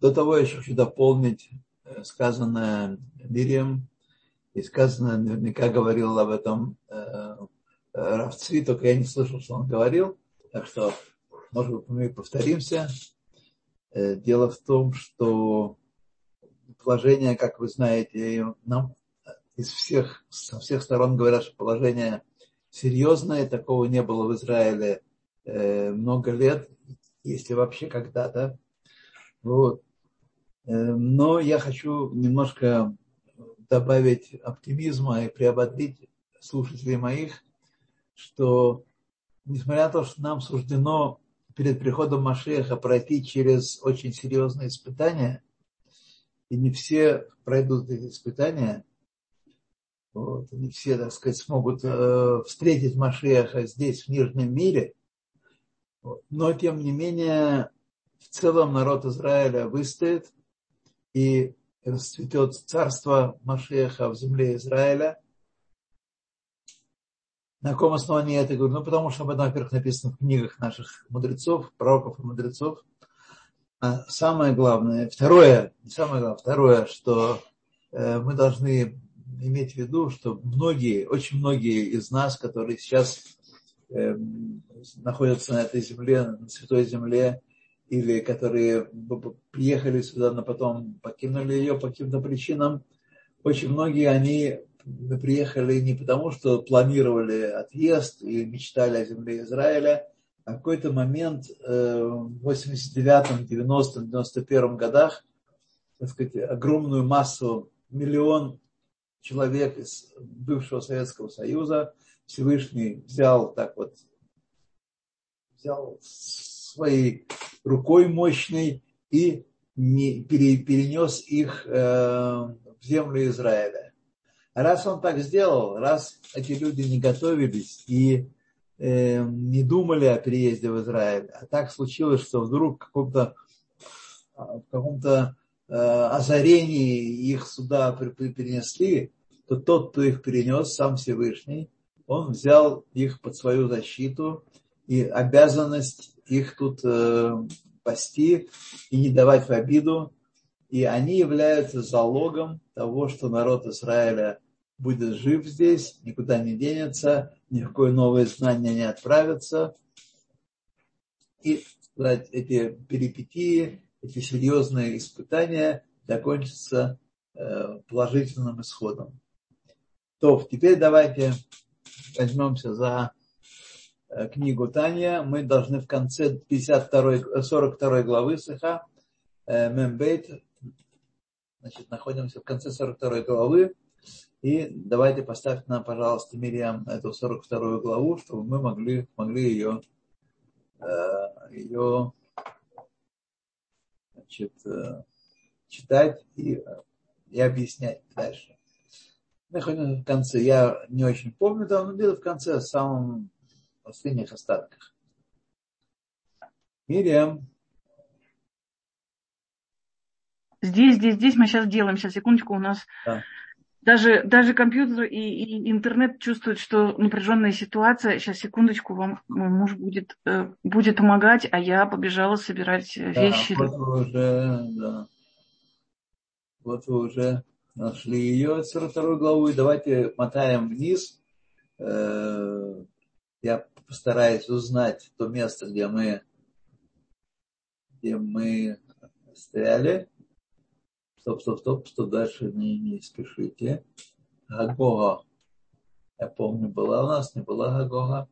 До того я еще хочу дополнить э, сказанное Мирием, и сказанное наверняка говорил об этом э, Равцви, только я не слышал, что он говорил. Так что, может быть, мы повторимся. Э, дело в том, что положение, как вы знаете, нам из всех, со всех сторон говорят, что положение серьезное, такого не было в Израиле э, много лет, если вообще когда-то. Вот. Э, но я хочу немножко добавить оптимизма и приободрить слушателей моих, что несмотря на то, что нам суждено перед приходом Машеха пройти через очень серьезные испытания, и не все пройдут эти испытания, вот, не все, так сказать, смогут э, встретить Машеха здесь, в Нижнем мире, вот, но, тем не менее, в целом народ Израиля выстоит и расцветет царство Машеха в земле Израиля – на каком основании я это говорю? Ну, потому что об этом, во-первых, написано в книгах наших мудрецов, пророков и мудрецов. А самое главное, второе, самое главное, второе, что э, мы должны иметь в виду, что многие, очень многие из нас, которые сейчас э, находятся на этой земле, на святой земле, или которые приехали сюда, но потом покинули ее по каким-то причинам, очень многие, они приехали не потому, что планировали отъезд и мечтали о земле Израиля, а в какой-то момент э, в 89-м, 90-м, 91-м годах, так сказать, огромную массу, миллион человек из бывшего Советского Союза Всевышний взял так вот, взял своей рукой мощной и перенес их э, в землю Израиля. Раз он так сделал, раз эти люди не готовились и э, не думали о переезде в Израиль, а так случилось, что вдруг в каком-то, в каком-то э, озарении их сюда перенесли, то тот, кто их перенес, сам Всевышний, он взял их под свою защиту и обязанность их тут э, пасти и не давать в обиду. И они являются залогом того, что народ Израиля будет жив здесь, никуда не денется, ни в какое новое знание не отправится. И сказать, эти перипетии, эти серьезные испытания закончатся э, положительным исходом. То, теперь давайте возьмемся за книгу Таня. Мы должны в конце 52, 42 главы Сыха э, Мембейт, значит, находимся в конце 42 главы, и давайте поставьте нам, пожалуйста, Мириам, эту 42 главу, чтобы мы могли, могли ее, э, ее значит, э, читать и, и объяснять дальше. Мы ходим в конце. Я не очень помню, там, но где-то в конце, в самом последних остатках. Мириам. Здесь, здесь, здесь мы сейчас делаем. Сейчас, секундочку, у нас да. Даже, даже компьютер и, и интернет чувствуют, что напряженная ситуация. Сейчас, секундочку, вам мой муж будет, э, будет помогать, а я побежала собирать э, вещи. Да, вот вы уже, да. Вот вы уже нашли ее, 42 главу, и давайте мотаем вниз. Э, я постараюсь узнать то место, где мы, где мы стояли. Стоп, стоп, стоп, что дальше не, не спешите. Гагога. Я помню, была у нас, не была Гагога.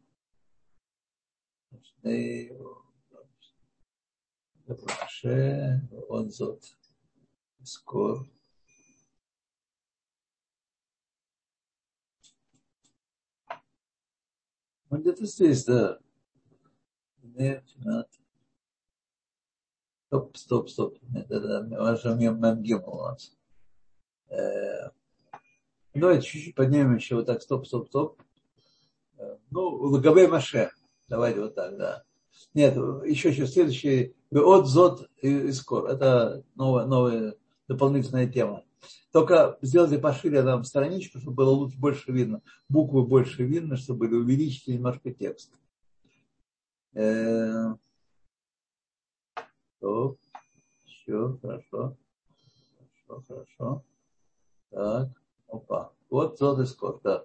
Он зот. Скор. Ну, где-то здесь, да. Стоп, стоп, стоп. Это уже мем у нас. Э, давайте чуть-чуть поднимем еще вот так. Стоп, стоп, стоп. Э, ну, Лагабей Маше. Давайте вот так, да. Нет, еще, еще следующий. От Зот и Скор. Это новая, новая дополнительная тема. Только сделайте пошире там страничку, чтобы было лучше, больше видно. Буквы больше видно, чтобы увеличить немножко текст. Э, Стоп. Еще, хорошо. Хорошо, хорошо. Так, опа. Вот тот искор, да.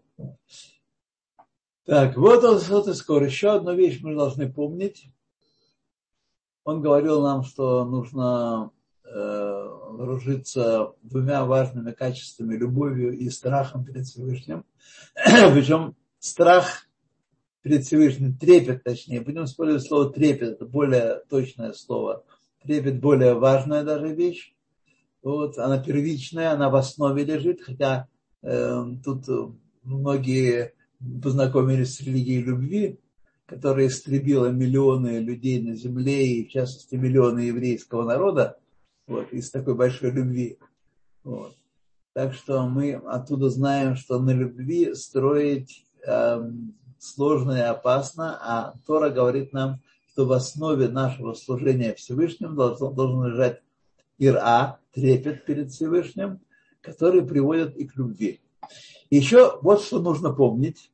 Так, вот он, вот искор. Еще одну вещь мы должны помнить. Он говорил нам, что нужно э, вооружиться двумя важными качествами, любовью и страхом перед Всевышним. Причем страх перед Всевышним, трепет точнее, будем использовать слово трепет, это более точное слово. Трепет более важная даже вещь. Вот, она первичная, она в основе лежит, хотя э, тут многие познакомились с религией любви, которая истребила миллионы людей на земле, и в частности миллионы еврейского народа, вот, из такой большой любви. Вот. Так что мы оттуда знаем, что на любви строить э, сложно и опасно, а Тора говорит нам, что в основе нашего служения Всевышним должен, должен лежать ира, трепет перед Всевышним, который приводит и к любви. Еще вот что нужно помнить.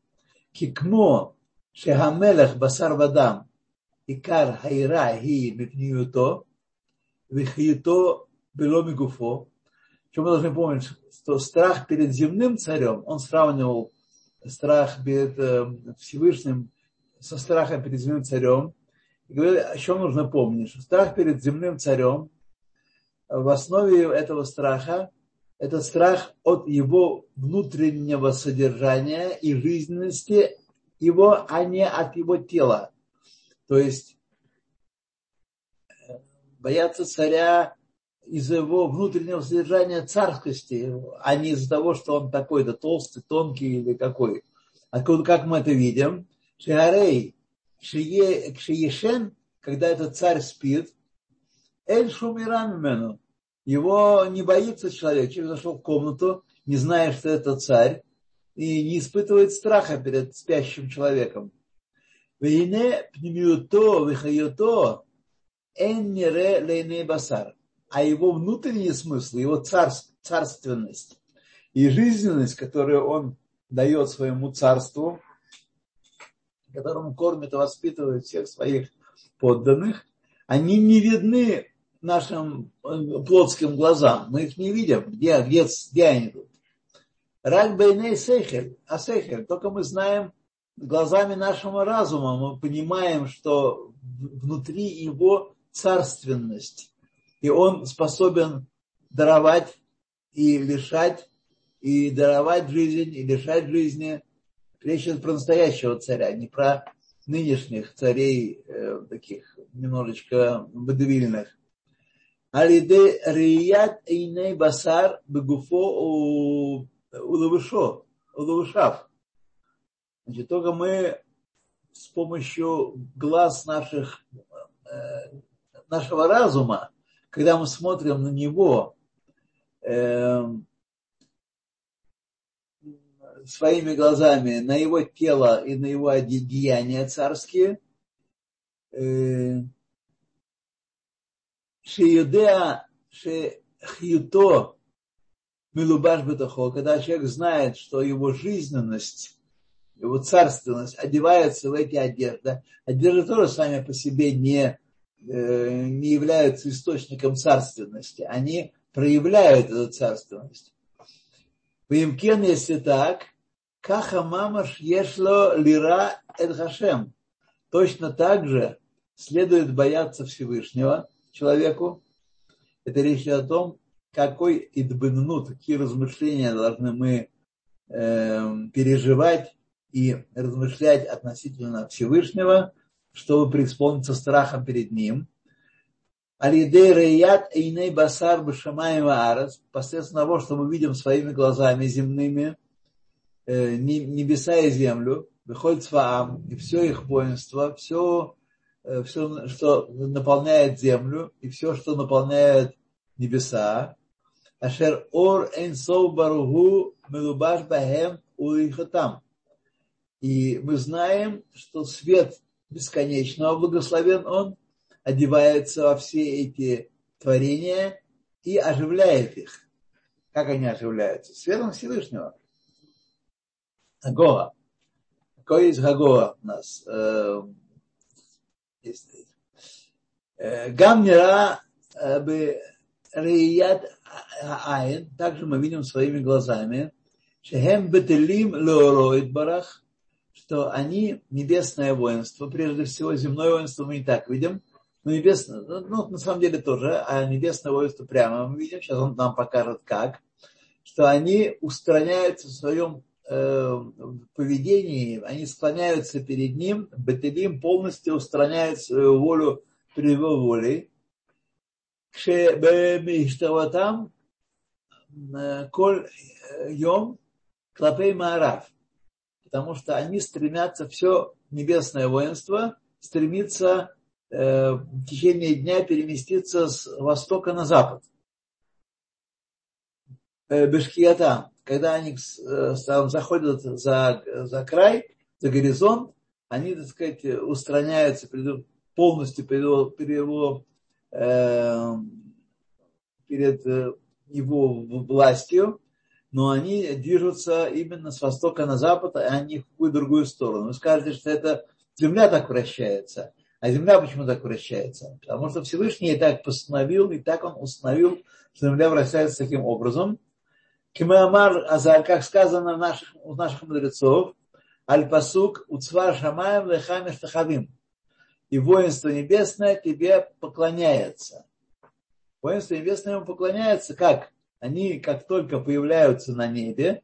Кикмо шехамелех басар вадам икар хайра ги мипниюто вихиюто бело мигуфо. Что мы должны помнить, что страх перед земным царем, он сравнивал страх перед Всевышним со страхом перед земным царем. И говорит, о чем нужно помнить, что страх перед земным царем, в основе этого страха это страх от его внутреннего содержания и жизненности его, а не от его тела. То есть бояться царя из-за его внутреннего содержания царскости, а не из-за того, что он такой-то толстый, тонкий или какой. А как мы это видим? Шиарей, Кшиешен, когда этот царь спит, Эль Шумирамену, его не боится человек. Человек зашел в комнату, не зная, что это царь, и не испытывает страха перед спящим человеком. Вейне пнемиуто, вихаюто, эн лейне басар а его внутренний смысл, его царств, царственность и жизненность, которую он дает своему царству, которым кормит и воспитывает всех своих подданных, они не видны нашим э, плотским глазам. Мы их не видим. Где, где, где они тут? Рак бейней сейхель, а сейхель. Только мы знаем глазами нашего разума, мы понимаем, что внутри его царственность, и он способен даровать и лишать, и даровать жизнь, и лишать жизни. Речь идет про настоящего царя, не про нынешних царей, э, таких немножечко бедвильных. Алиде рият эйней басар бегуфо улавышо, улавышав. Значит, только мы с помощью глаз наших, э, нашего разума когда мы смотрим на него э, своими глазами, на его тело и на его деяния царские, э, Шиюдеа Шехьюто Милубаш Бетахо, когда человек знает, что его жизненность, его царственность одевается в эти одежды, одежды тоже сами по себе не не являются источником царственности, они проявляют эту царственность. Вимкен, если так, каха мамаш ешло лира эд хашем. Точно так же следует бояться Всевышнего человеку. Это речь о том, какой идбенну, какие размышления должны мы э, переживать и размышлять относительно Всевышнего – чтобы преисполниться страхом перед ним. Алидей Реят Эйней Басар Башамаем Арас, посредством того, что мы видим своими глазами земными, э, небеса и землю, выходит Фаам, и все их воинство, все, э, все, что наполняет землю, и все, что наполняет небеса. Ашер Ор Эйнсов Баругу Мелубаш Бахем Уихатам. И мы знаем, что свет бесконечного, благословен Он, одевается во все эти творения и оживляет их. Как они оживляются? Светом Всевышнего. Агоа. Какой есть Гагоа у нас? Э, есть. Э, нира Рият Айн, также мы видим своими глазами, Шехем Бетелим Леороид Барах, что они небесное воинство, прежде всего земное воинство мы не так видим, но небесное, ну, ну, на самом деле тоже, а небесное воинство прямо мы видим, сейчас он нам покажет как, что они устраняются в своем э, поведении, они склоняются перед ним, Бетелим полностью устраняет свою волю перед его волей. там э, коль э, йом клапей маарав. Потому что они стремятся, все небесное воинство стремится э, в течение дня переместиться с востока на запад. Э, Бешкията, когда они э, заходят за, за край, за горизонт, они, так сказать, устраняются полностью перед его, перед его перед э, его властью, но они движутся именно с востока на запад, а не в какую другую сторону. Вы скажете, что это земля так вращается. А земля почему так вращается? Потому что Всевышний и так постановил, и так он установил, что земля вращается таким образом. Кимамар Азар, как сказано у наших, у наших мудрецов, Аль-Пасук, Уцвар Шамаем Лехам Иштахавим и воинство небесное тебе поклоняется. Воинство небесное ему поклоняется как? Они, как только появляются на небе,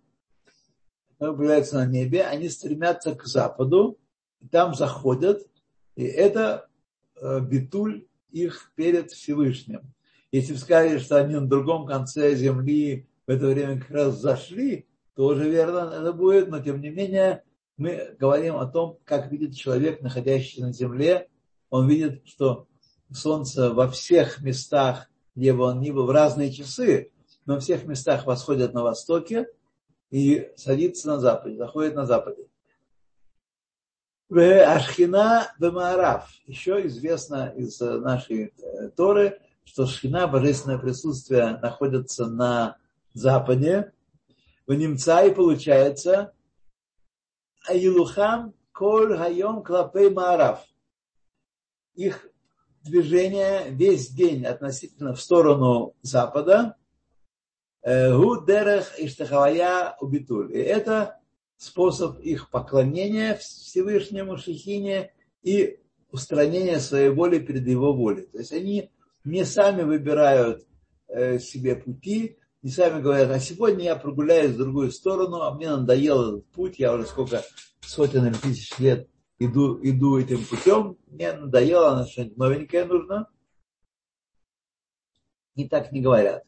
появляются на небе, они стремятся к западу, и там заходят, и это э, битуль их перед Всевышним. Если скажете, что они на другом конце земли в это время как раз зашли, тоже верно это будет, но тем не менее мы говорим о том, как видит человек, находящийся на земле, он видит, что солнце во всех местах, где бы он ни был, в разные часы, во всех местах восходит на востоке и садится на западе, заходит на западе. Ашхина Бемаараф. Еще известно из нашей э, Торы, что Шхина, божественное присутствие, находится на западе. В немца и получается Аилухам Коль Хайом Клапей Маараф их движение весь день относительно в сторону запада, э, Гудерех Иштахавая Убитуль. И это способ их поклонения Всевышнему Шехине и устранения своей воли перед его волей. То есть они не сами выбирают э, себе пути, не сами говорят, а сегодня я прогуляюсь в другую сторону, а мне надоел этот путь, я уже сколько сотен или тысяч лет иду, иду этим путем, мне надоело, на что-нибудь новенькое нужно. И так не говорят.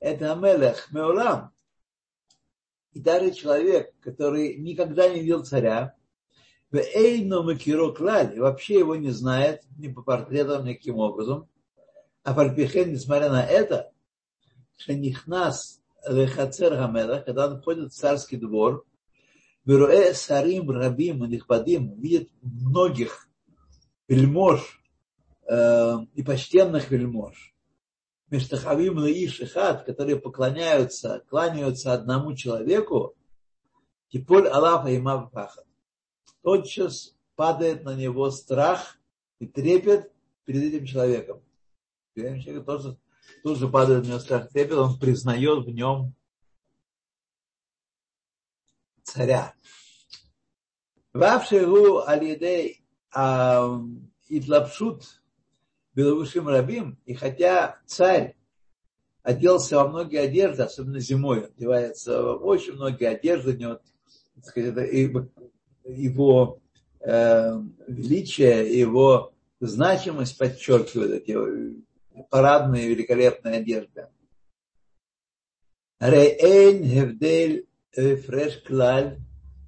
Это Амелех Меулам. И даже человек, который никогда не видел царя, в Эйно Макиро Клаль, вообще его не знает, ни по портретам, никаким образом, а Фальпихен, несмотря на это, что Нихнас Лехацер Гамелах, когда он входит в царский двор, Веруэ Сарим Рабим Нихбадим видит многих вельмож э, и почтенных вельмож. Мештахавим и Шихат, которые поклоняются, кланяются одному человеку, Типоль Аллаха и Мавпаха. Тотчас падает на него страх и трепет перед этим человеком. Перед этим тоже падает на него страх и трепет, он признает в нем царя. Вавшигу алидей идлапшут беловышим рабим, и хотя царь оделся во многие одежды, особенно зимой, одевается в очень многие одежды, у него, так сказать, его э, величие, его значимость подчеркивают эти парадные великолепные одежды. Рейн Хевдель Фреш Клаль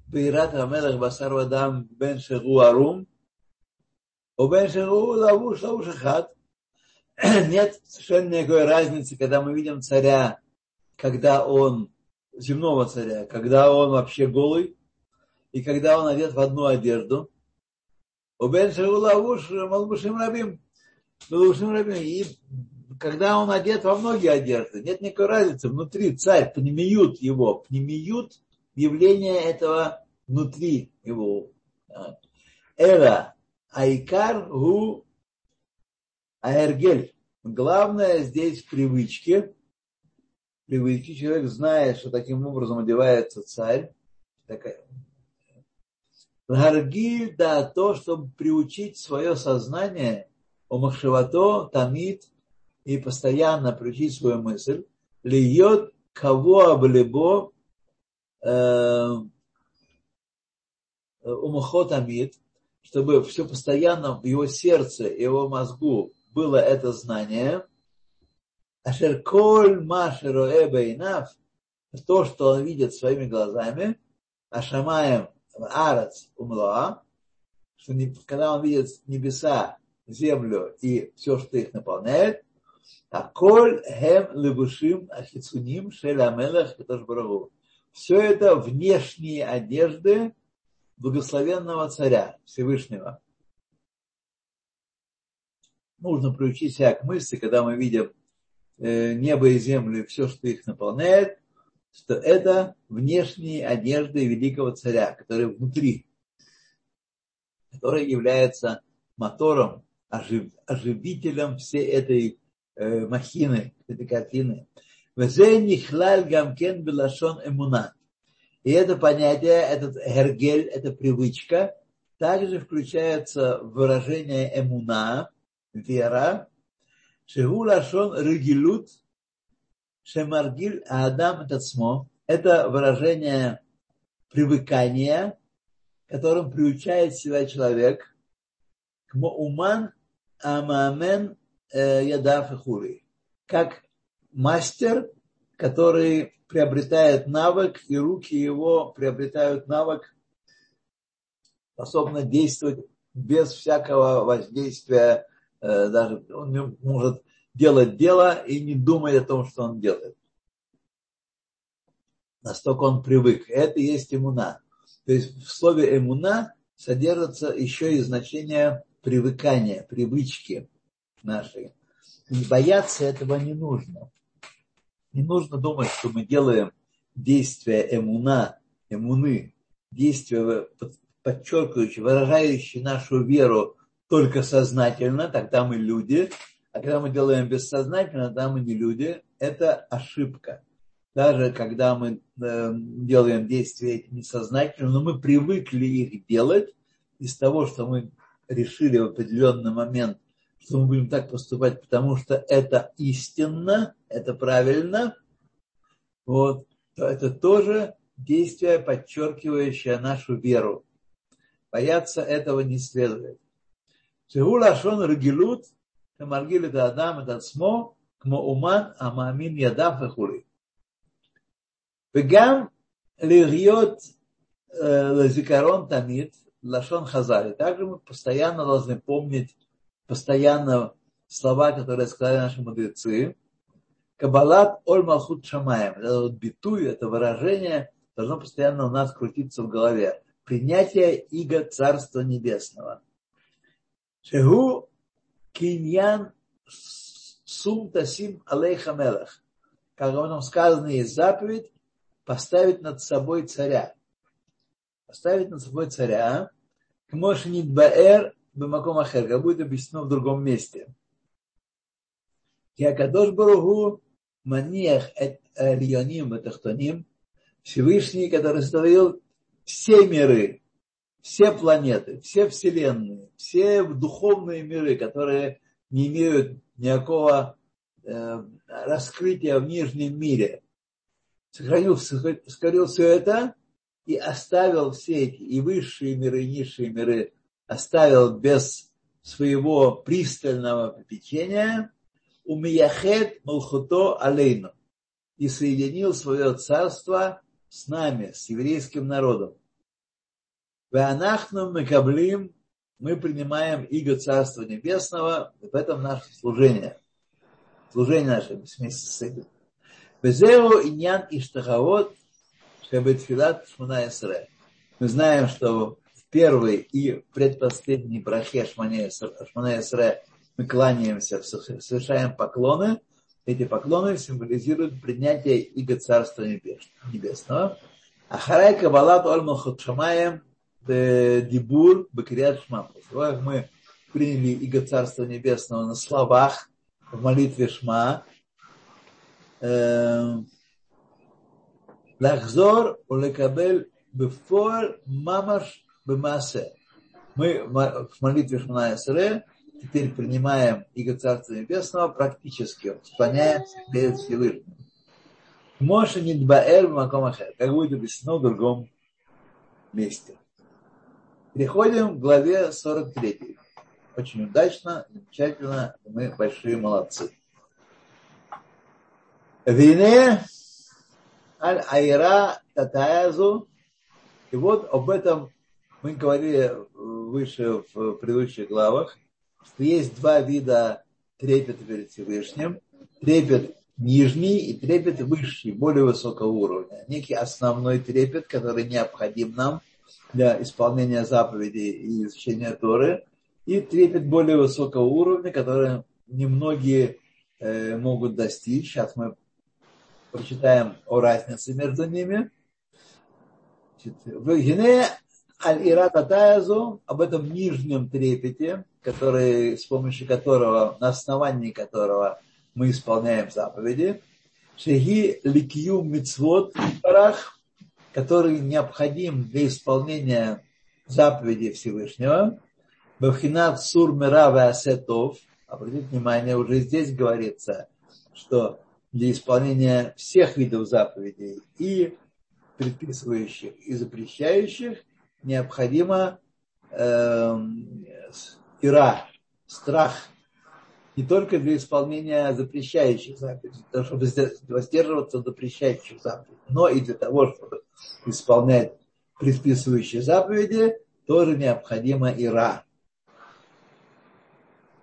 Бейрат Амелах Басар Вадам Бен Шегу Нет совершенно никакой разницы, когда мы видим царя, когда он, земного царя, когда он вообще голый, и когда он одет в одну одежду. У Бен Лавуш Малбушим Рабим. Рабим. И когда он одет во многие одежды, нет никакой разницы. Внутри царь, пнемиют его, пнемиют явление этого внутри его. Эра, айкар гу А Эргель, главное здесь привычки. Привычки. Человек знает, что таким образом одевается царь. Такая. Гаргиль, да, то, чтобы приучить свое сознание, о махшевато, тамид, и постоянно приучить свою мысль, льет кого облебо э, умахотамид, чтобы все постоянно в его сердце, его мозгу было это знание, ашер коль машеро эбейнав, то, что он видит своими глазами, ашамаем арец умла, что когда он видит небеса, землю и все, что их наполняет, а коль хем лебушим ахицуним шеля барагу. Все это внешние одежды благословенного царя Всевышнего. Нужно приучить себя к мысли, когда мы видим э, небо и землю все, что их наполняет, что это внешние одежды великого царя, которые внутри, который является мотором, ожив, оживителем всей этой э, махины, этой картины. Везе нихлаль гамкен белашон эмуна. И это понятие, этот гергель, эта привычка, также включается в выражение эмуна, вера, шегу лашон регилут, шемаргиль адам тацмо. Это выражение привыкания, которым приучает себя человек уман амамен э, ядав хури. Как мастер, который приобретает навык, и руки его приобретают навык, способны действовать без всякого воздействия, э, даже он может делать дело и не думать о том, что он делает. Настолько он привык. Это и есть иммуна. То есть в слове иммуна содержится еще и значение привыкания, привычки нашей. И бояться этого не нужно. Не нужно думать, что мы делаем действия эмуна, эмуны, действия, подчеркивающие, выражающие нашу веру только сознательно, тогда мы люди, а когда мы делаем бессознательно, тогда мы не люди. Это ошибка. Даже когда мы э, делаем действия несознательно, но мы привыкли их делать из того, что мы решили в определенный момент что мы будем так поступать, потому что это истинно, это правильно, вот, то это тоже действие, подчеркивающее нашу веру. Бояться этого не следует. Шеулашон Рагилут, Маргил это Адам, это Цмо, Кмоуман, Амамин, Ядав и Хури. Вегам лирьот э, лазикарон тамид, лашон хазари. Также мы постоянно должны помнить постоянно слова, которые сказали наши мудрецы. Кабалат оль малхут шамаем. Это вот битуй, это выражение должно постоянно у нас крутиться в голове. Принятие иго Царства Небесного. Шегу киньян сум тасим алейха мелах. Как об этом сказано, есть заповедь поставить над собой царя. Поставить над собой царя. Кмошнит баэр Бамаком Ахер, как будет объяснено в другом месте. Якадош Баругу Маниях Эльоним Тахтоним, Всевышний, который сотворил все миры, все планеты, все вселенные, все духовные миры, которые не имеют никакого э, раскрытия в нижнем мире. Сохранил, сохранил все это и оставил все эти и высшие миры, и низшие миры оставил без своего пристального попечения, умияхет малхуто алейну и соединил свое царство с нами, с еврейским народом. Веанахну мекаблим, мы принимаем иго Царства Небесного, в этом наше служение. Служение наше вместе с этим. Безеу иньян иштахавод, шабетфилат шмуна Мы знаем, что первый и предпоследний брахе Шмане Эсре мы кланяемся, совершаем поклоны. Эти поклоны символизируют принятие Иго Царства Небесного. А Харай Кабалат Ольмал Хотшамаем Дибур Бакрият Шма. После мы приняли Иго Царства Небесного на словах, в молитве Шма. Эм, Лахзор улекабель бефор мамаш бемасе. Мы в молитве Шмана теперь принимаем Иго Царства Небесного практически, склоняемся перед Всевышним. Моше Нидбаэль Макомахер, как будет объяснено в другом месте. Переходим к главе 43. Очень удачно, замечательно, мы большие молодцы. Вине аль айра татаязу. И вот об этом мы говорили выше в предыдущих главах, что есть два вида трепета перед Всевышним. Трепет нижний и трепет высший, более высокого уровня. Некий основной трепет, который необходим нам для исполнения заповедей и изучения Торы и трепет более высокого уровня, который немногие э, могут достичь. Сейчас мы прочитаем о разнице между ними. В Гене Аль-Ират Атаязу, об этом нижнем трепете, который, с помощью которого, на основании которого мы исполняем заповеди, Шеги Ликью Мицвод Парах, который необходим для исполнения заповедей Всевышнего, Бавхинат Сур Мирава Асетов, обратите внимание, уже здесь говорится, что для исполнения всех видов заповедей и предписывающих и запрещающих необходимо э, ира, страх, не только для исполнения запрещающих заповедей, чтобы воздерживаться от запрещающих заповедей, но и для того, чтобы исполнять предписывающие заповеди, тоже необходимо ира.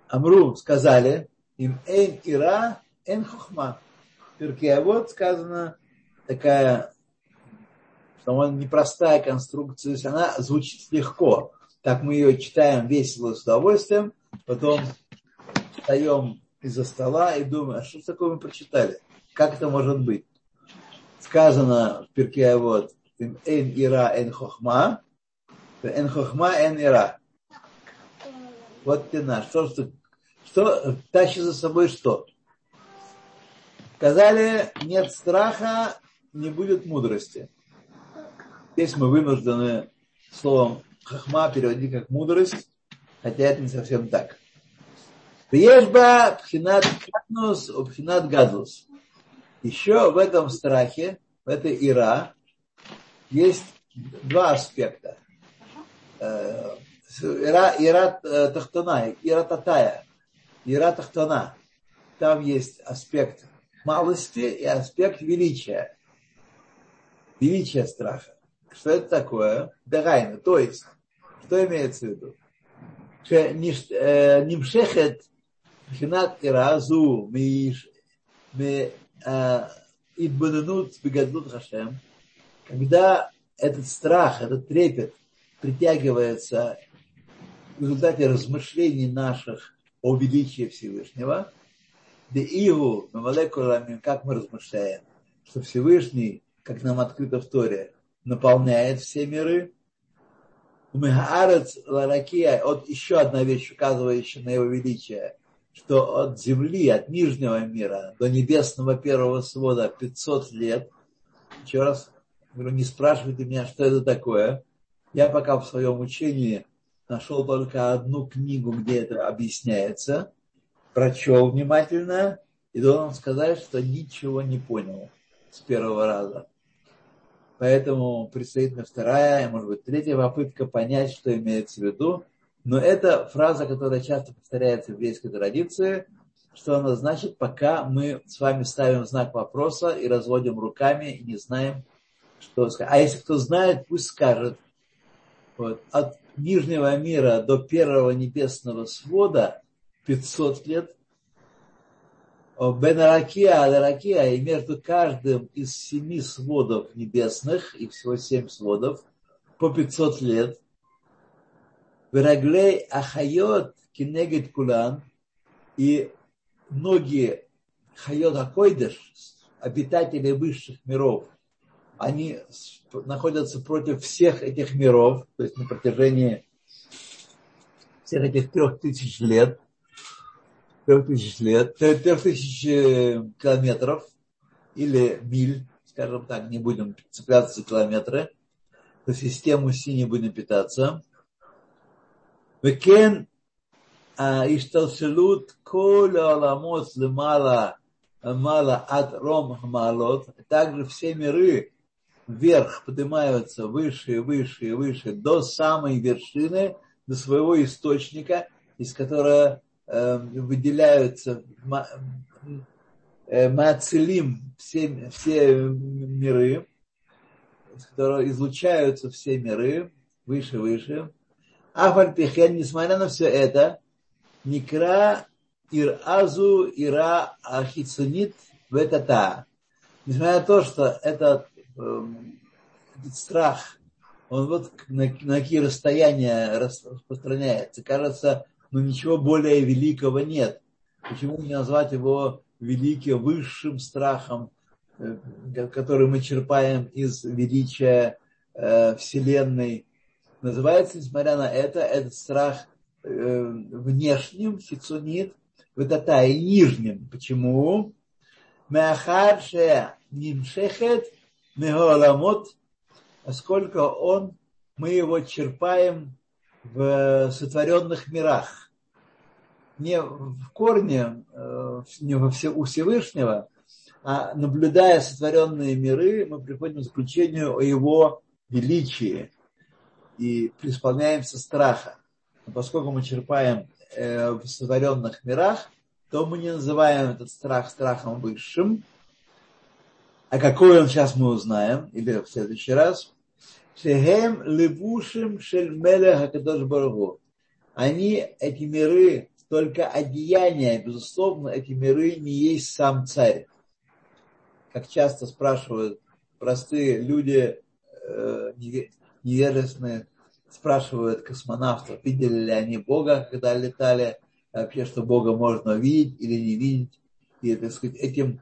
Амру сказали, им эйн ира, эн хухма. Перке, а вот сказано такая, что она непростая конструкция, она звучит легко. Так мы ее читаем весело, с удовольствием, потом встаем из-за стола и думаем, а что такое мы прочитали? Как это может быть? Сказано в перке, вот, эн ира, эн хохма, эн хохма, эн ира. Вот ты наш. Что, что что тащит за собой что? Сказали, нет страха, не будет мудрости. Здесь мы вынуждены словом хахма переводить как мудрость, хотя это не совсем так. Ешба пхинат катнус, пхинат гадус. Еще в этом страхе, в этой ира, есть два аспекта. Э, ира, ира э, тахтона, ира татая. Ира Тахтана. Там есть аспект малости и аспект величия. Величие страха. Что это такое? Дагайна. То есть, что имеется в виду? Нимшехет Хинат Иразу Идбананут Бегадлут Хашем, когда этот страх, этот трепет притягивается в результате размышлений наших о величии Всевышнего. Да Иу, как мы размышляем, что Всевышний, как нам открыто в Торе, наполняет все миры. Умехаарец ларакия, от еще одна вещь, указывающая на его величие, что от земли, от нижнего мира до небесного первого свода 500 лет. Еще раз говорю, не спрашивайте меня, что это такое. Я пока в своем учении нашел только одну книгу, где это объясняется, прочел внимательно и должен сказать, что ничего не понял с первого раза. Поэтому предстоит мне вторая, может быть, третья попытка понять, что имеется в виду. Но это фраза, которая часто повторяется в еврейской традиции, что она значит, пока мы с вами ставим знак вопроса и разводим руками и не знаем, что сказать. А если кто знает, пусть скажет. Вот. От нижнего мира до первого небесного свода 500 лет. Бенаракия, Аларакия, и между каждым из семи сводов небесных, и всего семь сводов, по 500 лет. Вераглей Ахайот Кинегет Кулан, и ноги Хайот Акойдеш, обитатели высших миров, они находятся против всех этих миров, то есть на протяжении всех этих трех тысяч лет, трех тысяч лет, трех тысяч э, километров или миль, скажем так, не будем цепляться за километры, по систему Си не будем питаться. וכן ההשתלשלות כל העולמות למעלה, למעלה עד רום המעלות, также все миры вверх поднимаются выше и выше и выше до самой вершины, до своего источника, из которого э, выделяются э, мацелим, все, все миры, из которого излучаются все миры, выше, выше. Афальпихен, несмотря на все это, Никра Иразу Ира Ахицунит Ветата. Несмотря на то, что этот, эм, этот страх, он вот на, на какие расстояния распространяется. Кажется, ну ничего более великого нет. Почему не назвать его великим, высшим страхом, э, который мы черпаем из величия э, Вселенной. Называется, несмотря на это, этот страх э, внешним, хицунит, ватата и нижним. Почему? Меахарше нимшехет мегаламот, поскольку он, мы его черпаем в сотворенных мирах. Не в корне, не во все, у Всевышнего, а наблюдая сотворенные миры, мы приходим к заключению о его величии и преисполняемся страха. Но поскольку мы черпаем э, в сотворенных мирах, то мы не называем этот страх страхом высшим. А какой он сейчас мы узнаем, или в следующий раз. Шехем левушим шельмеля хакадош барагу. Они, эти миры, только одеяния, безусловно, эти миры не есть сам царь как часто спрашивают простые люди, э, невежественные, спрашивают космонавтов, видели ли они Бога, когда летали, вообще, что Бога можно видеть или не видеть. И, так сказать, этим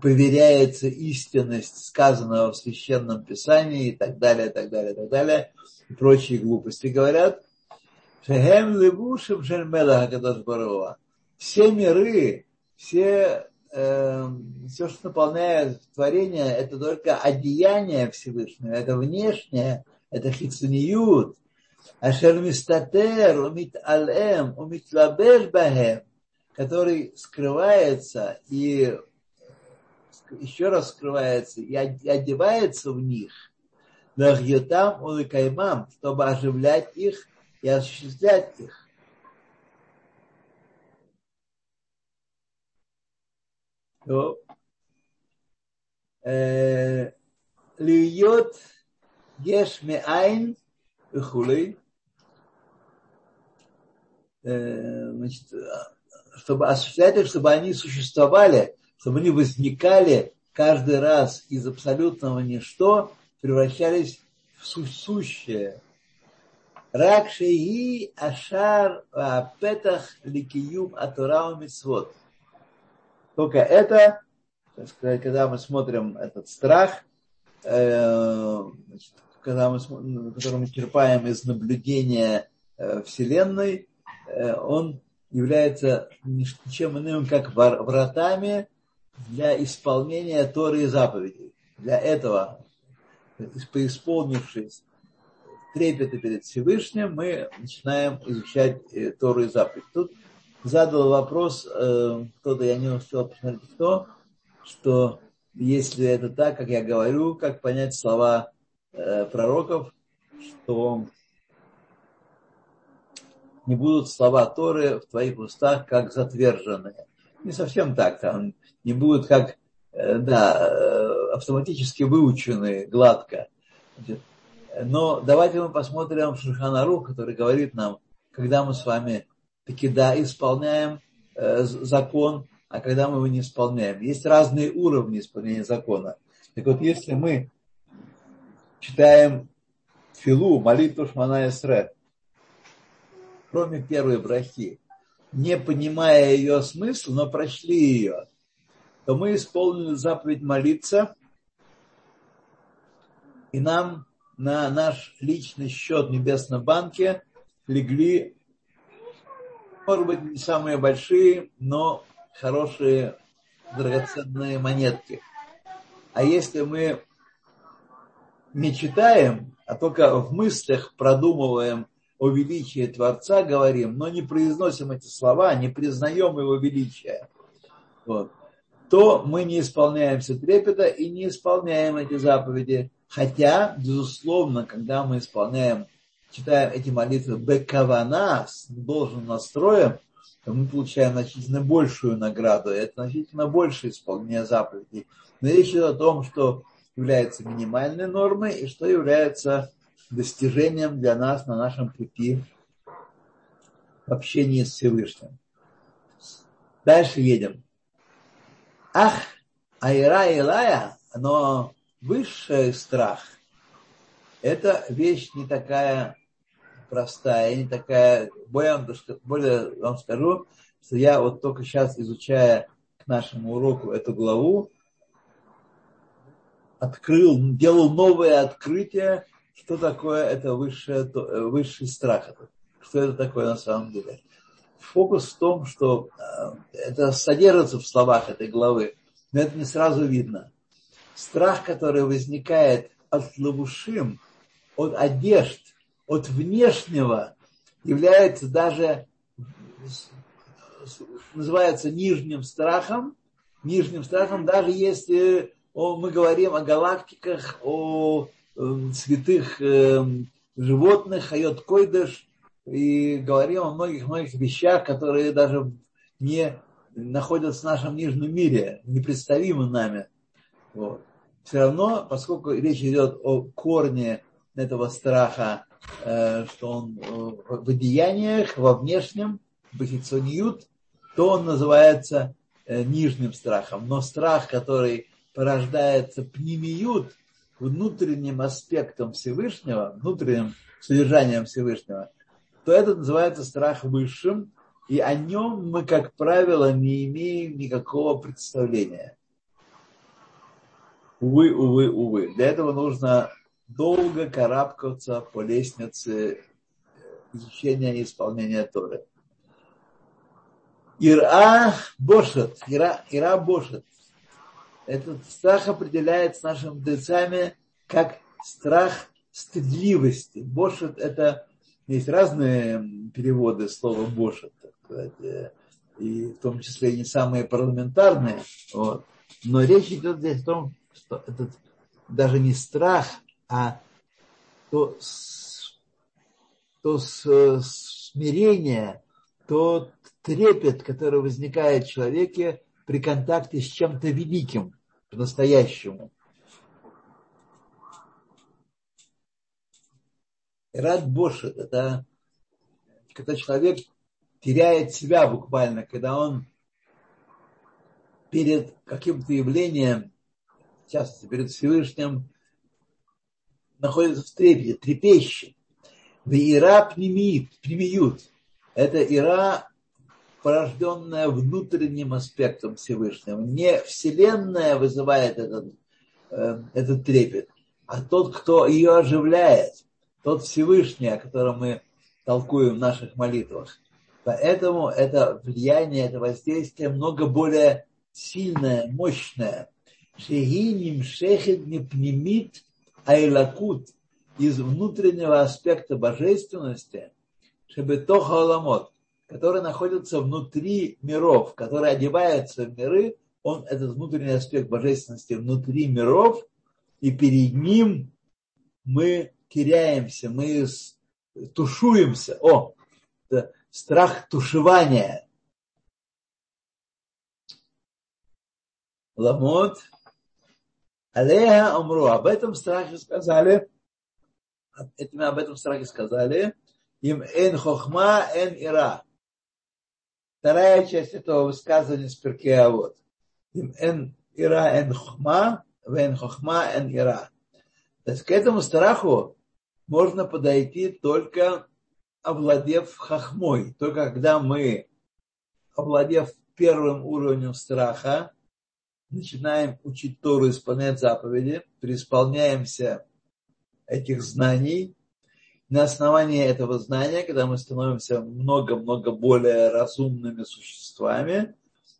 проверяется истинность сказанного в Священном Писании и так далее, так далее, так далее. И прочие глупости говорят. Шехем левушим шельмела Все миры, все э, все, что наполняет творение, это только одеяние Всевышнего, это внешнее, это хицуниют. Ашер мистатер, умит алем, умит лабеш бахем, который скрывается и еще раскрывается и одевается в них. Нахьютам он и каймам, чтобы оживлять их и осуществлять их. То, э, льет гешме айн хулы, э, значит, э, чтобы осуществлять их, чтобы они существовали, чтобы они возникали каждый раз из абсолютного ничто, превращались в сущее. Ракши и ашар петах ликиюм атурау. Только это, так сказать, когда мы смотрим этот страх, э, значит, когда мы, который мы черпаем из наблюдения э, Вселенной, э, он является ничем иным, как вратами для исполнения Торы и заповедей. Для этого, поисполнившись трепета перед Всевышним, мы начинаем изучать Тору и заповедь. Тут задал вопрос, э, кто-то, я не успел посмотреть, кто, что если это так, как я говорю, как понять слова э, пророков, что не будут слова Торы в твоих устах как затверженные. Не совсем так, там не будут как, э, да, автоматически выученные гладко. Но давайте мы посмотрим Шульханарух, который говорит нам, когда мы с вами таки да, исполняем э, закон, а когда мы его не исполняем. Есть разные уровни исполнения закона. Так вот, если мы читаем филу, молитву Шмана Эсре, кроме первой брахи, не понимая ее смысл, но прочли ее, то мы исполнили заповедь молиться, и нам на наш личный счет в Небесном банке легли может быть, не самые большие, но хорошие драгоценные монетки. А если мы не читаем, а только в мыслях продумываем о величии Творца, говорим, но не произносим эти слова, не признаем его величия, вот, то мы не исполняемся трепета и не исполняем эти заповеди. Хотя, безусловно, когда мы исполняем, читаем эти молитвы бекавана с должным настроем, то мы получаем значительно большую награду. Это значительно больше исполнение заповедей. Но речь идет о том, что является минимальной нормой и что является достижением для нас на нашем пути в общении с Всевышним. Дальше едем. Ах, Айра Илая, но высший страх, это вещь не такая простая, не такая, более, более вам скажу, что я вот только сейчас, изучая к нашему уроку эту главу, открыл, делал новое открытие, что такое это высшее, высший страх, что это такое на самом деле. Фокус в том, что э, это содержится в словах этой главы, но это не сразу видно. Страх, который возникает от лавушим, от одежд, от внешнего, является даже, называется нижним страхом, нижним страхом, даже если мы говорим о галактиках, о э, святых э, животных, хайот койдыш, и говорим о многих-многих вещах, которые даже не находятся в нашем нижнем мире, непредставимы нами. Вот. Все равно, поскольку речь идет о корне этого страха, э, что он э, в деяниях, во внешнем, бахицониют, то он называется э, нижним страхом. Но страх, который порождается пнемиют, внутренним аспектом Всевышнего, внутренним содержанием Всевышнего, то это называется страх высшим, и о нем мы, как правило, не имеем никакого представления. Увы, увы, увы. Для этого нужно долго карабкаться по лестнице изучения и исполнения Торы. Ира бошет, ира, ира бошет. Этот страх определяется нашими мудрецами как страх стыдливости. Бошет – это есть разные переводы слова бошет, и в том числе не самые парламентарные. Вот. Но речь идет здесь о том, что этот даже не страх, а то, то смирение, тот трепет, который возникает в человеке при контакте с чем-то великим, по-настоящему. Рад Бошет – это когда человек теряет себя буквально, когда он перед каким-то явлением, часто перед Всевышним, находится в трепете, трепещет. В ира пнемиют. Это ира порожденная внутренним аспектом Всевышним. Не Вселенная вызывает этот, э, этот трепет, а тот, кто ее оживляет, тот Всевышний, о котором мы толкуем в наших молитвах. Поэтому это влияние, это воздействие много более сильное, мощное. Шехиним шехет не пнемит айлакут из внутреннего аспекта божественности, чтобы то халамот, который находится внутри миров, который одевается в миры, он, этот внутренний аспект божественности внутри миров, и перед ним мы теряемся, мы тушуемся. О, это страх тушевания. Ламот. Алеха умру. Об этом страхе сказали. Это мы об этом страхе сказали. Им эн хохма, эн ира. Вторая часть этого высказывания с Перкея вот. Им эн ира, эн хохма, вен хохма, эн ира. То есть к этому страху можно подойти только овладев хохмой. Только когда мы, овладев первым уровнем страха, начинаем учить Тору, исполнять заповеди, преисполняемся этих знаний, На основании этого знания, когда мы становимся много-много более разумными существами,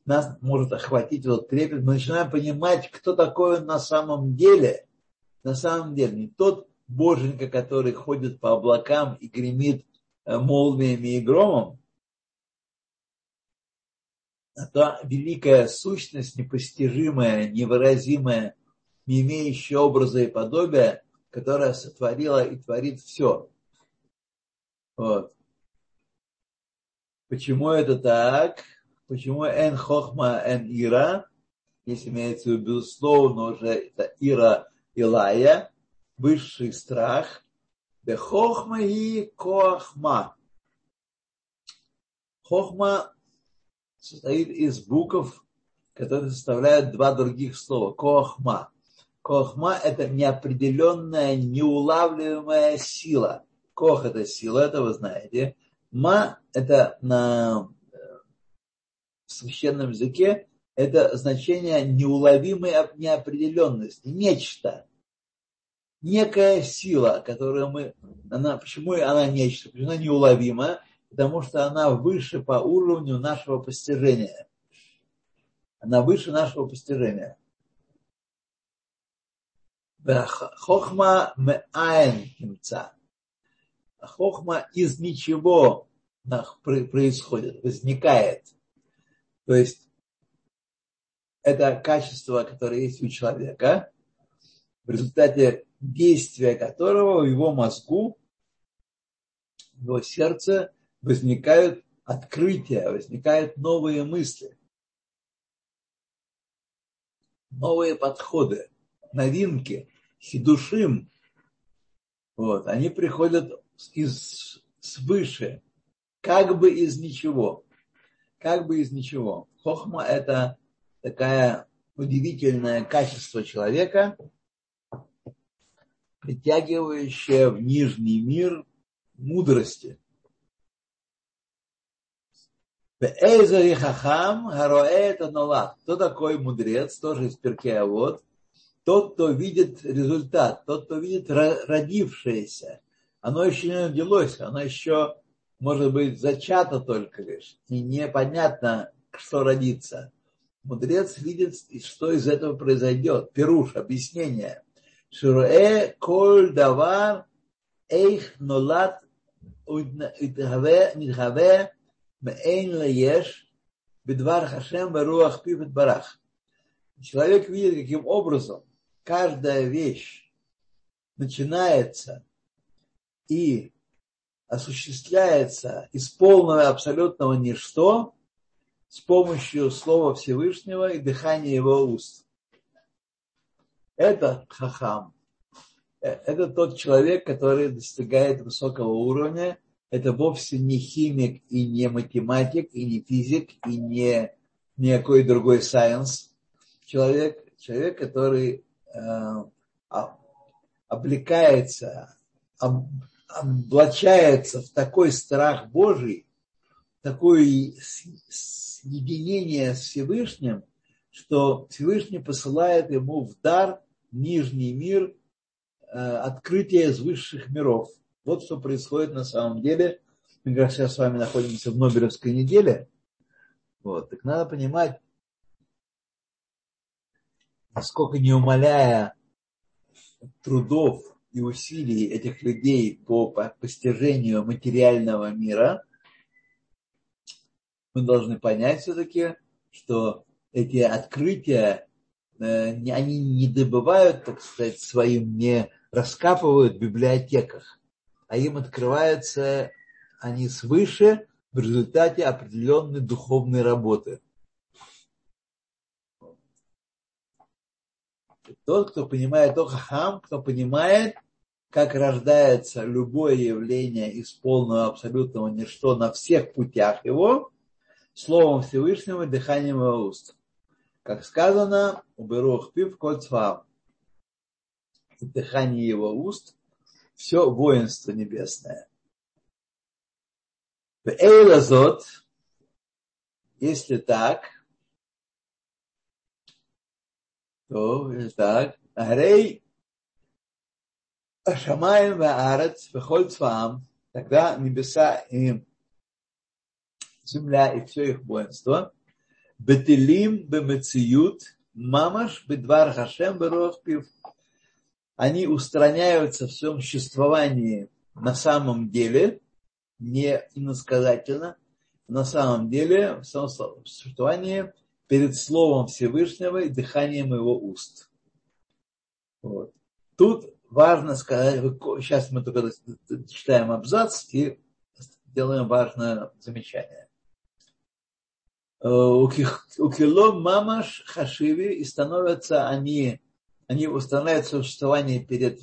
нас может охватить этот трепет, мы начинаем понимать, кто такой он на самом деле. На самом деле, не тот боженька, который ходит по облакам и гремит э, молниями и громом, а та великая сущность, непостижимая, невыразимая, не имеющая образа и подобия, которая сотворила и творит все. Вот. Почему это так? Почему эн хохма эн ира? Если имеется в виду, безусловно, уже это ира Илая, высший страх. Де хохма и коахма. Хохма состоит из букв, которые составляют два других слова. Коахма. Коахма – это неопределенная, неулавливаемая сила. Кох – это сила, это вы знаете. Ма – это на в священном языке это значение неуловимой неопределенности, нечто, некая сила, которую мы, она, почему она нечто, почему она неуловима, потому что она выше по уровню нашего постижения. Она выше нашего постижения. Хохма меаен кимца. Хохма из ничего происходит, возникает. То есть это качество, которое есть у человека, в результате действия которого в его мозгу, в его сердце возникают открытия, возникают новые мысли, новые подходы, новинки, хидушим. Вот, они приходят из свыше, как бы из ничего как бы из ничего. Хохма – это такая удивительное качество человека, притягивающее в нижний мир мудрости. Кто такой мудрец? Тоже из перке вот. Тот, кто видит результат, тот, кто видит родившееся. Оно еще не родилось, оно еще может быть зачато только лишь, и непонятно, что родится. Мудрец видит, что из этого произойдет. Пируш, объяснение. Шуруэ коль давар эйх нолат нидхаве меэйн лаеш бедвар хашем баруах пипет барах. Человек видит, каким образом каждая вещь начинается и осуществляется из полного абсолютного ничто с помощью Слова Всевышнего и дыхания его уст. Это хахам. Это тот человек, который достигает высокого уровня. Это вовсе не химик и не математик, и не физик, и не никакой другой сайенс. Человек, человек, который э, облекается, облачается в такой страх Божий, такое соединение с Всевышним, что Всевышний посылает ему в дар нижний мир, э, открытие из высших миров. Вот что происходит на самом деле. Мы как сейчас с вами находимся в Нобелевской неделе. Вот, так надо понимать, насколько не умаляя трудов и усилий этих людей по постижению материального мира, мы должны понять все-таки, что эти открытия, э, они не добывают, так сказать, своим, не раскапывают в библиотеках, а им открываются они свыше в результате определенной духовной работы. Тот, кто понимает только хам, кто понимает, как рождается любое явление из полного абсолютного ничто на всех путях его, словом Всевышнего, дыханием его уст. Как сказано, уберух пив кольцвам. Дыхание его уст все воинство небесное. Эйлазот, если так, то так, Арей Шамаем ваарец вехоль цваам, тогда небеса и земля и все их воинство, бетелим бемециют, мамаш бедвар хашем берох пив. Они устраняются в своем существовании на самом деле, не иносказательно, на самом деле в своем существовании перед Словом Всевышнего и дыханием его уст. Вот. Тут важно сказать, сейчас мы только читаем абзац и делаем важное замечание. Э, у кило мамаш хашиви и становятся они, они устанавливают существование перед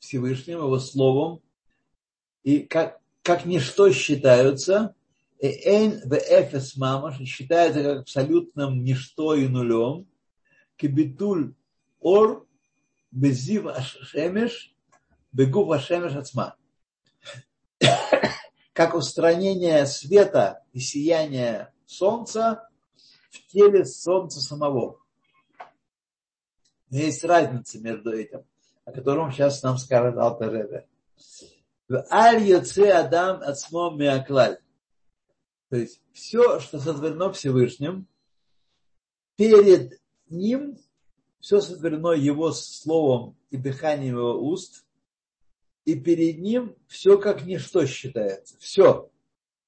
Всевышним, его словом, и как, как ничто считаются, эйн в эфес мамаш считается как абсолютным ничто и нулем, кибитуль ор безив ашемеш, бегув ашемеш ацма. Как устранение света и сияния солнца в теле солнца самого. Есть разница между этим, о котором сейчас нам скажет Алтаребе. Аль йоце адам ацмо миаклаль. То есть все, что сотворено Всевышним, перед ним все сотворено его словом и дыханием его уст, и перед ним все как ничто считается. Все.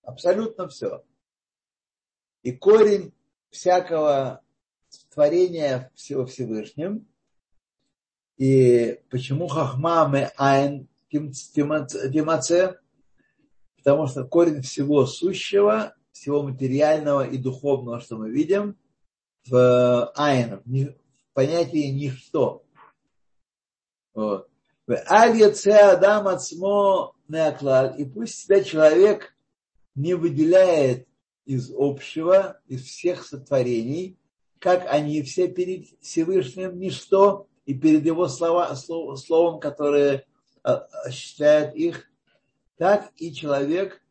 Абсолютно все. И корень всякого творения всего Всевышним. И почему хахмаме айн тимаце? Потому что корень всего сущего, всего материального и духовного, что мы видим, в айн, понятие ничто. Вот. Адам ацмо И пусть себя человек не выделяет из общего, из всех сотворений, как они все перед Всевышним ничто, и перед его слова, словом, которое осуществляет их, так и человек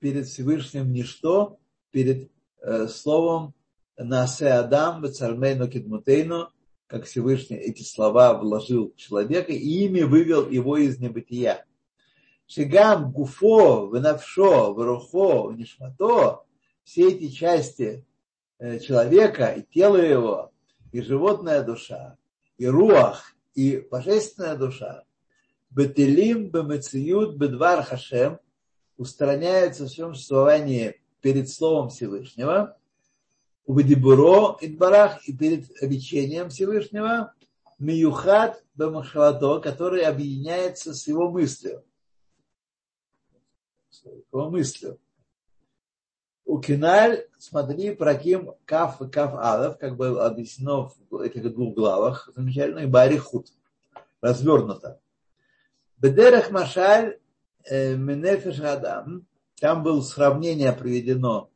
перед Всевышним ничто, перед э, словом Насе Адам, Цармейну Кидмутейну, как Всевышний эти слова вложил в человека и ими вывел его из небытия. Шигам, гуфо, венавшо, врухо, нишмато, все эти части э, человека, и тело его, и животная душа, и руах, и божественная душа, бетелим, бемециют, бедвар хашем, устраняются в своем существовании перед Словом Всевышнего, Убедибуро Идбарах и перед речением Всевышнего Миюхат Бамахшалато, который объединяется с его мыслью. С его мыслью. У Киналь, смотри, Праким Каф и Каф Алов, как было объяснено в этих двух главах, замечательно, и Барихут, развернуто. Бедерах Машаль э, Менефеш Адам, там было сравнение приведено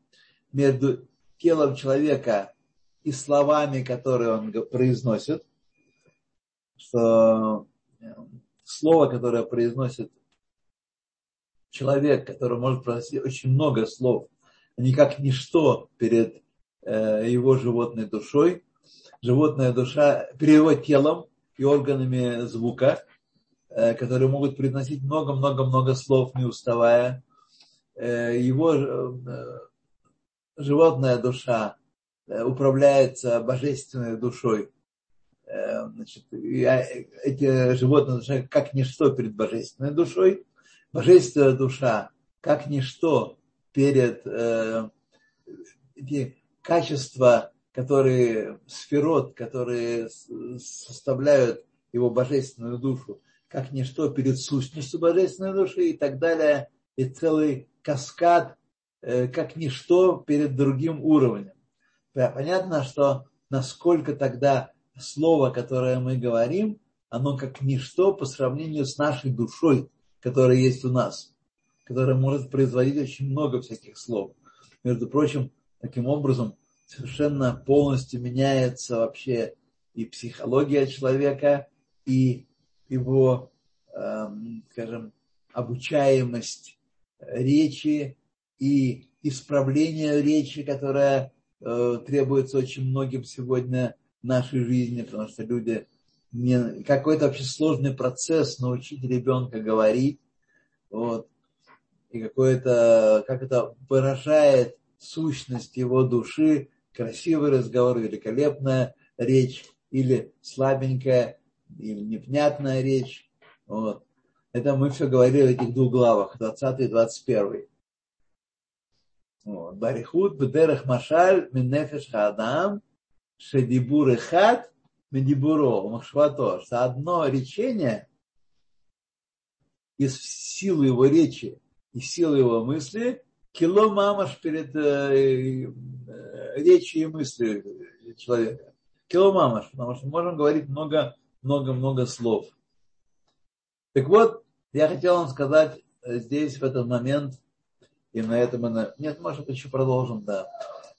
между телом человека и словами, которые он произносит, что э, слово, которое произносит человек, который может произносить очень много слов, они как ничто перед э, его животной душой. Животная душа перед его телом и органами звука, которые могут произносить много-много-много слов, не уставая. Его животная душа э, управляется божественной душой. Э, значит, эти животные души как ничто перед божественной душой. Божественная душа как ничто перед э, эти качества, которые сферот, которые составляют его божественную душу, как ничто перед сущностью божественной души и так далее, и целый каскад Э, как ничто перед другим уровнем. Понятно, что насколько тогда слово, которое мы говорим, оно как ничто по сравнению с нашей душой, которая есть у нас, которая может производить очень много всяких слов. Между прочим, таким образом совершенно полностью меняется вообще и психология человека, и его, эм, скажем, обучаемость речи, и исправление речи, которая э, требуется очень многим сегодня в нашей жизни, потому что люди не, какой-то вообще сложный процесс научить ребенка говорить, вот, и какое-то, как это выражает сущность его души, красивый разговор, великолепная речь, или слабенькая, или непонятная речь. Вот. Это мы все говорили в этих двух главах, 20 и 21. Барихут бедерах машаль миннефеш хаадам шедибур эхат медибуро махшвато. Что одно речение из силы его речи и силы его мысли кило мамаш перед э, э, речью и мыслью человека. Кило мамаш, потому что мы можем говорить много, много, много слов. Так вот, я хотел вам сказать э, здесь, в этот момент, и на этом. Нет, может, еще продолжим, да.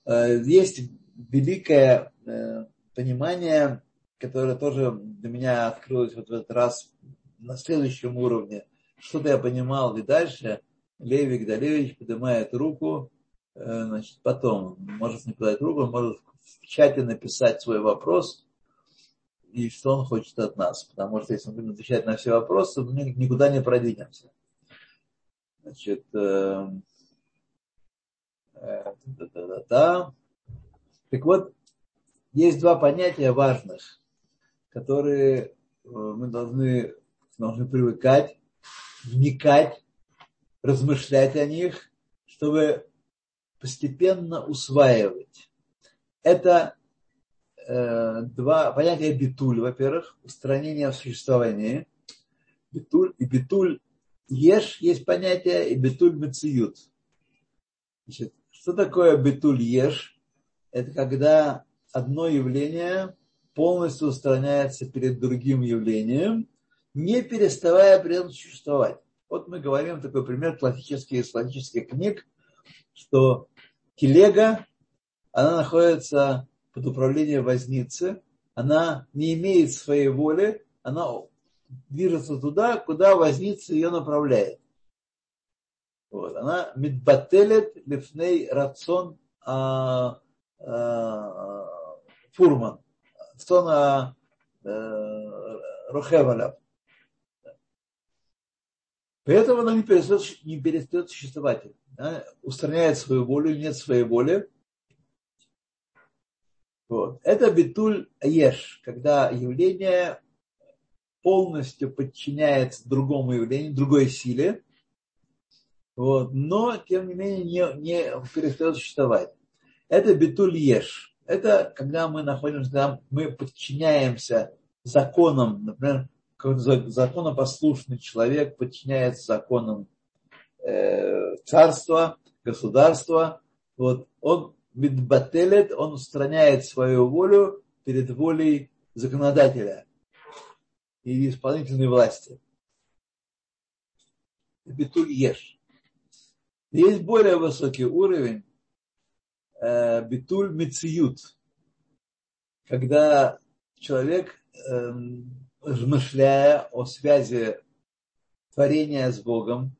Э, есть великое э, понимание, которое тоже для меня открылось вот в этот раз на следующем уровне. Что-то я понимал, и дальше Леви Гдалевич поднимает руку, значит, потом может не подать руку, может в чате написать свой вопрос, и что он хочет от нас. Потому что если мы будем отвечать на все вопросы, мы никуда не продвинемся. Значит, э, э, да, да, да, да. Так вот, есть два понятия важных, которые э, мы должны, должны привыкать, вникать, размышлять о них, чтобы постепенно усваивать. Это э, два понятия битуль, во-первых, устранение существования. Битуль и битуль еш есть понятие, и битуль мециют. Значит, что такое битуль еш? Это когда одно явление полностью устраняется перед другим явлением, не переставая при этом существовать. Вот мы говорим такой пример классических из классических книг, что телега, она находится под управлением возницы, она не имеет своей воли, она движется туда, куда возница ее направляет. Вот. Она мидбателет лифней рацион а, а, фурман. Рацион а, а, рухеваля. Поэтому она не перестает, не перестает существовать. Она устраняет свою волю, нет своей воли, вот. Это битуль еш, когда явление полностью подчиняется другому явлению, другой силе, вот, но, тем не менее, не, не перестает существовать. Это битуль еш. Это когда мы находимся, когда мы подчиняемся законам, например, законопослушный человек подчиняется законам э, царства, государства, вот, он Мидбателет, он устраняет свою волю перед волей законодателя и исполнительной власти. Битуль еш. Есть более высокий уровень э, битуль мециют, когда человек, э, размышляя о связи творения с Богом,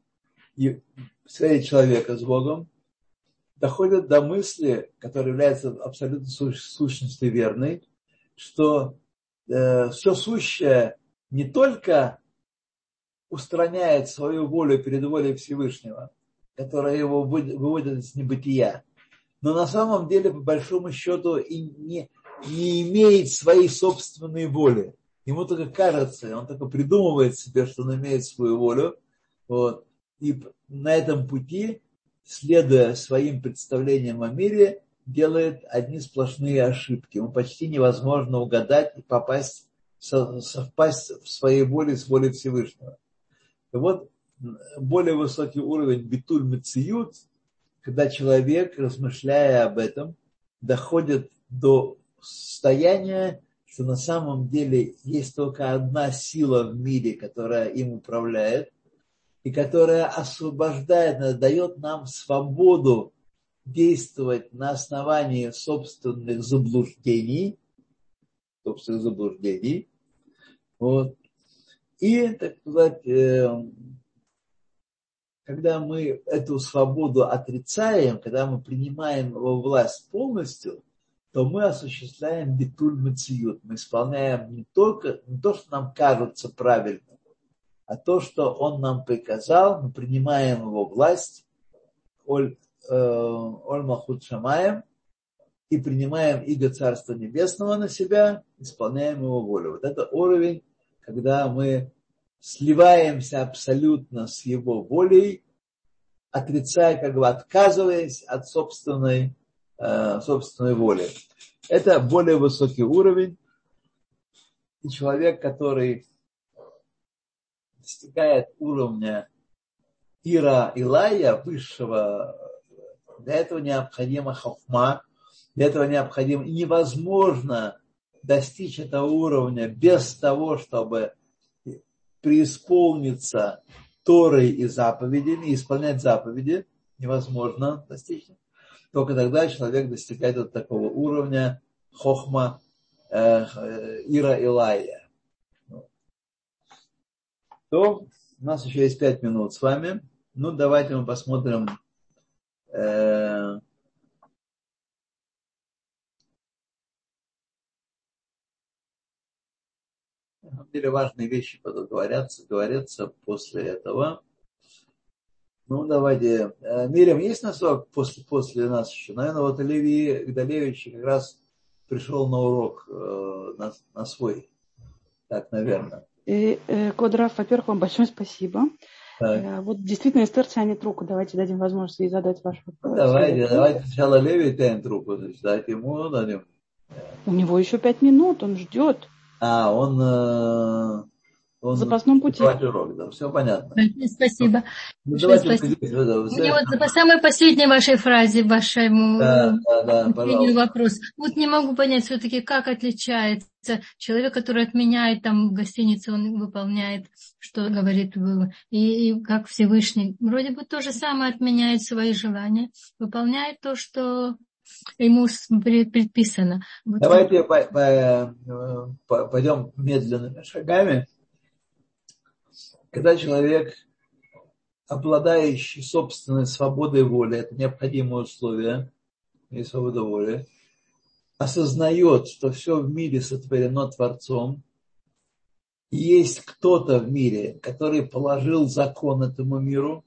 и связи человека с Богом, доходят до мысли, которая является абсолютно сущностью верной, что э, все сущее не только устраняет свою волю перед волей Всевышнего, которая его выводит из небытия, но на самом деле, по большому счету, и не, не имеет своей собственной воли. Ему только кажется, он только придумывает себе, что он имеет свою волю. Вот. И на этом пути следуя своим представлениям о мире, делает одни сплошные ошибки. Ему почти невозможно угадать и попасть, совпасть в своей воле с волей Всевышнего. И вот более высокий уровень битуль мециют, когда человек, размышляя об этом, доходит до состояния, что на самом деле есть только одна сила в мире, которая им управляет – и которая освобождает, дает нам свободу действовать на основании собственных заблуждений, собственных заблуждений, вот. И, так сказать, э, когда мы эту свободу отрицаем, когда мы принимаем его власть полностью, то мы осуществляем битуль мациют. Мы исполняем не только не то, что нам кажется правильным, а то, что он нам приказал, мы принимаем его власть, оль, э, оль махут шамаем, и принимаем иго Царства Небесного на себя, исполняем его волю. Вот это уровень, когда мы сливаемся абсолютно с его волей, отрицая, как бы отказываясь от собственной Э, собственной воли. Это более высокий уровень. И человек, который достигает уровня Ира Илая, высшего, для этого необходима хохма, для этого необходимо и невозможно достичь этого уровня без того, чтобы преисполниться Торой и заповедями, исполнять заповеди, невозможно достичь. Только тогда человек достигает вот такого уровня хохма э, Ира Илая. То у нас еще есть пять минут с вами. Ну, давайте мы посмотрим э, деле важные вещи говорятся, говорятся после этого. Ну, давайте. Э, Мирим, есть на после, после нас еще? Наверное, вот Леви Гдалевич как раз пришел на урок э, на, на свой. Так, наверное. И, э, Квадраф, во-первых, вам большое спасибо. Так. Э, вот действительно Эстер тянет руку. Давайте дадим возможность ей задать ваш вопрос. Давайте, давайте сначала Леви тянет руку. Значит, дайте ему дадим. У него еще пять минут, он ждет. А, он... Он запасном пути. Урок, да, все понятно. Спасибо. Ну, давайте спасибо. Мне вот по самой последней вашей фразе, вашему да, да, да, вопрос. Вот не могу понять все-таки, как отличается человек, который отменяет там в гостинице, он выполняет, что говорит, и, и как Всевышний. Вроде бы то же самое отменяет свои желания, выполняет то, что ему предписано. Вот Давайте по, по, по, пойдем медленными шагами когда человек, обладающий собственной свободой воли, это необходимое условие, и свобода воли, осознает, что все в мире сотворено Творцом, и есть кто-то в мире, который положил закон этому миру,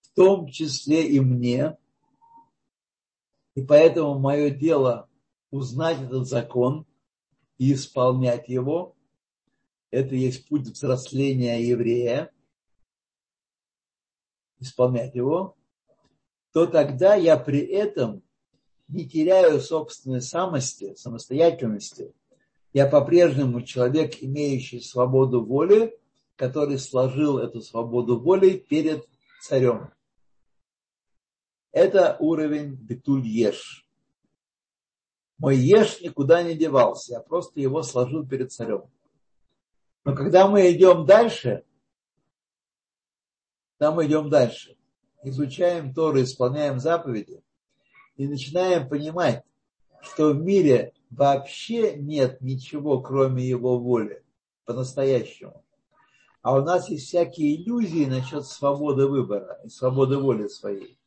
в том числе и мне, и поэтому мое дело узнать этот закон и исполнять его, это есть путь взросления еврея, исполнять его, то тогда я при этом не теряю собственной самости, самостоятельности. Я по-прежнему человек, имеющий свободу воли, который сложил эту свободу воли перед царем. Это уровень битуль еш. Мой еш никуда не девался, я просто его сложил перед царем. Но когда мы идем дальше, там мы идем дальше, изучаем Тору, исполняем заповеди и начинаем понимать, что в мире вообще нет ничего, кроме его воли, по-настоящему. А у нас есть всякие иллюзии насчет свободы выбора и свободы воли своей.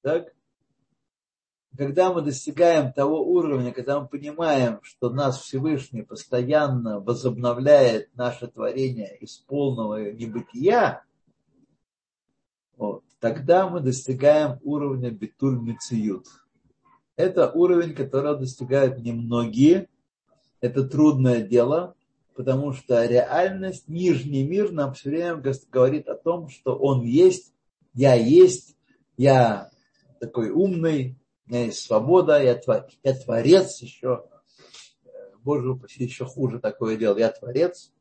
Так? Когда мы достигаем того уровня, когда мы понимаем, что нас Всевышний постоянно возобновляет наше творение из полного небытия, вот, тогда мы достигаем уровня битуль мициют. Это уровень, которого достигают немногие. Это трудное дело, потому что реальность, нижний мир нам все время говорит о том, что он есть, я есть, я такой умный, у меня есть свобода, я, твор, я творец еще, Боже упаси, еще хуже такое дело, я творец.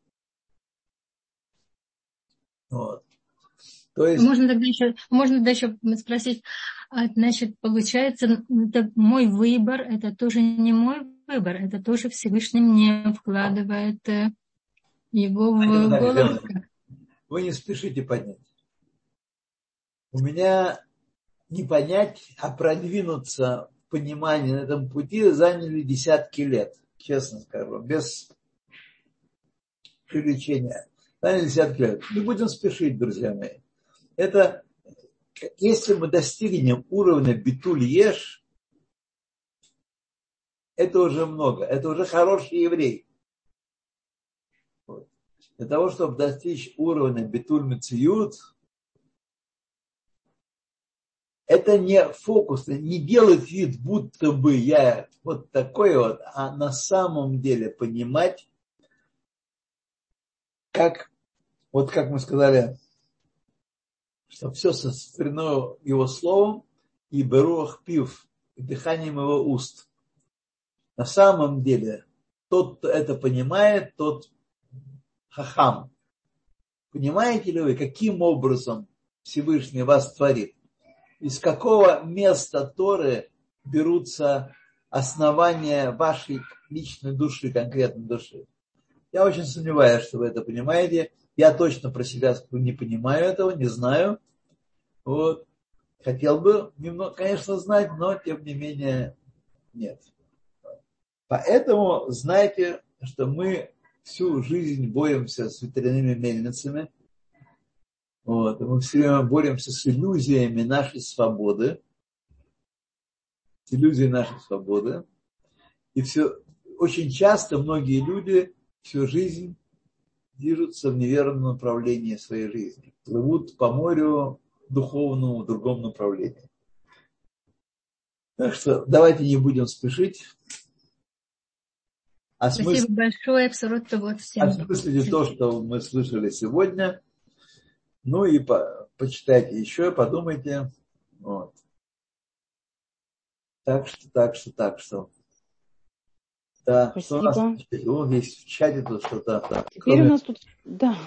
Вот. То есть... Можно тогда еще, можно тогда еще спросить, а, значит, получается, это мой выбор, это тоже не мой выбор, это тоже Всевышний мне вкладывает э, его в голову. Вы не спешите поднять. У меня не понять, а продвинуться в понимании на этом пути заняли десятки лет, честно скажу, без привлечения. Заняли десятки лет. Не будем спешить, друзья мои. Это, если мы достигнем уровня битуль еш, это уже много. Это уже хороший еврей. Вот. Для того, чтобы достичь уровня битуль мециют, это не фокус, не делать вид, будто бы я вот такой вот, а на самом деле понимать, как, вот как мы сказали, что все сотворено его словом и беруах пив, дыханием его уст. На самом деле, тот, кто это понимает, тот хахам. Понимаете ли вы, каким образом Всевышний вас творит? Из какого места Торы берутся основания вашей личной души, конкретной души. Я очень сомневаюсь, что вы это понимаете. Я точно про себя не понимаю этого, не знаю. Вот. Хотел бы, немного, конечно, знать, но тем не менее нет. Поэтому знайте, что мы всю жизнь боремся с ветряными мельницами – вот. Мы все время боремся с иллюзиями нашей свободы, с иллюзией нашей свободы. И все, очень часто многие люди всю жизнь движутся в неверном направлении своей жизни, плывут по морю духовному в другом направлении. Так что давайте не будем спешить. Осмыслить, Спасибо большое, всем. Осмыслите то, что мы слышали сегодня – ну и по, почитайте еще, подумайте. Вот. Так что, так что, так что. Да, Спасибо. что у нас О, есть в чате тут что-то. Да. Теперь кроме, у нас тут, да,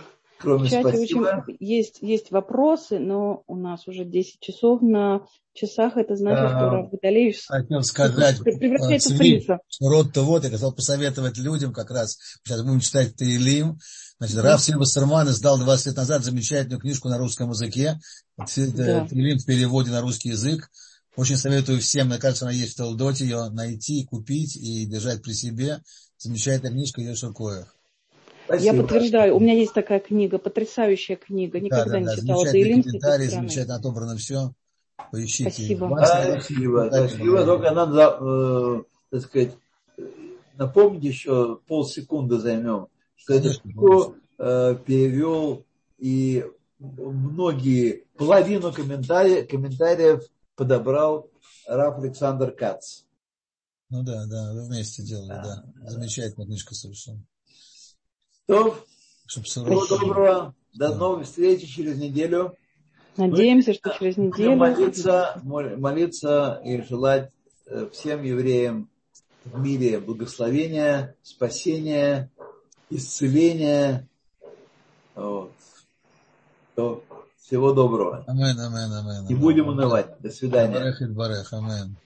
кроме в чате спасибо. очень есть, есть вопросы, но у нас уже 10 часов на часах. Это значит, а, что Рав Баталевич хотел сказать, превращается в принца. Род-то вот, я хотел посоветовать людям как раз, сейчас будем читать Таилим, Значит, Раф Сильва Сарман издал 20 лет назад замечательную книжку на русском языке. Да. в переводе на русский язык. Очень советую всем, мне кажется, она есть в Талдоте, ее найти, купить и держать при себе. Замечательная книжка Еша Коях. Я подтверждаю, у меня есть такая книга, потрясающая книга, никогда да, да, не да, читала. Замечательные комментарии, замечательно отобрано все. Поищите. Спасибо. Спасибо. Спасибо. Только надо, э, так сказать, напомнить еще полсекунды займем что эту книгу э, перевел и многие, половину комментариев, комментариев подобрал Раф Александр Кац. Ну да, да, вы вместе делали, да. да. Замечательная книжка совершенно. То, всего доброго, до да. новых встреч через неделю. Надеемся, Мы что через неделю. Молиться, молиться и желать э, всем евреям в мире благословения, спасения, исцеления. Вот. То всего доброго. Амен, амен, амен. Не будем унывать. До свидания. Барех, барех, амен.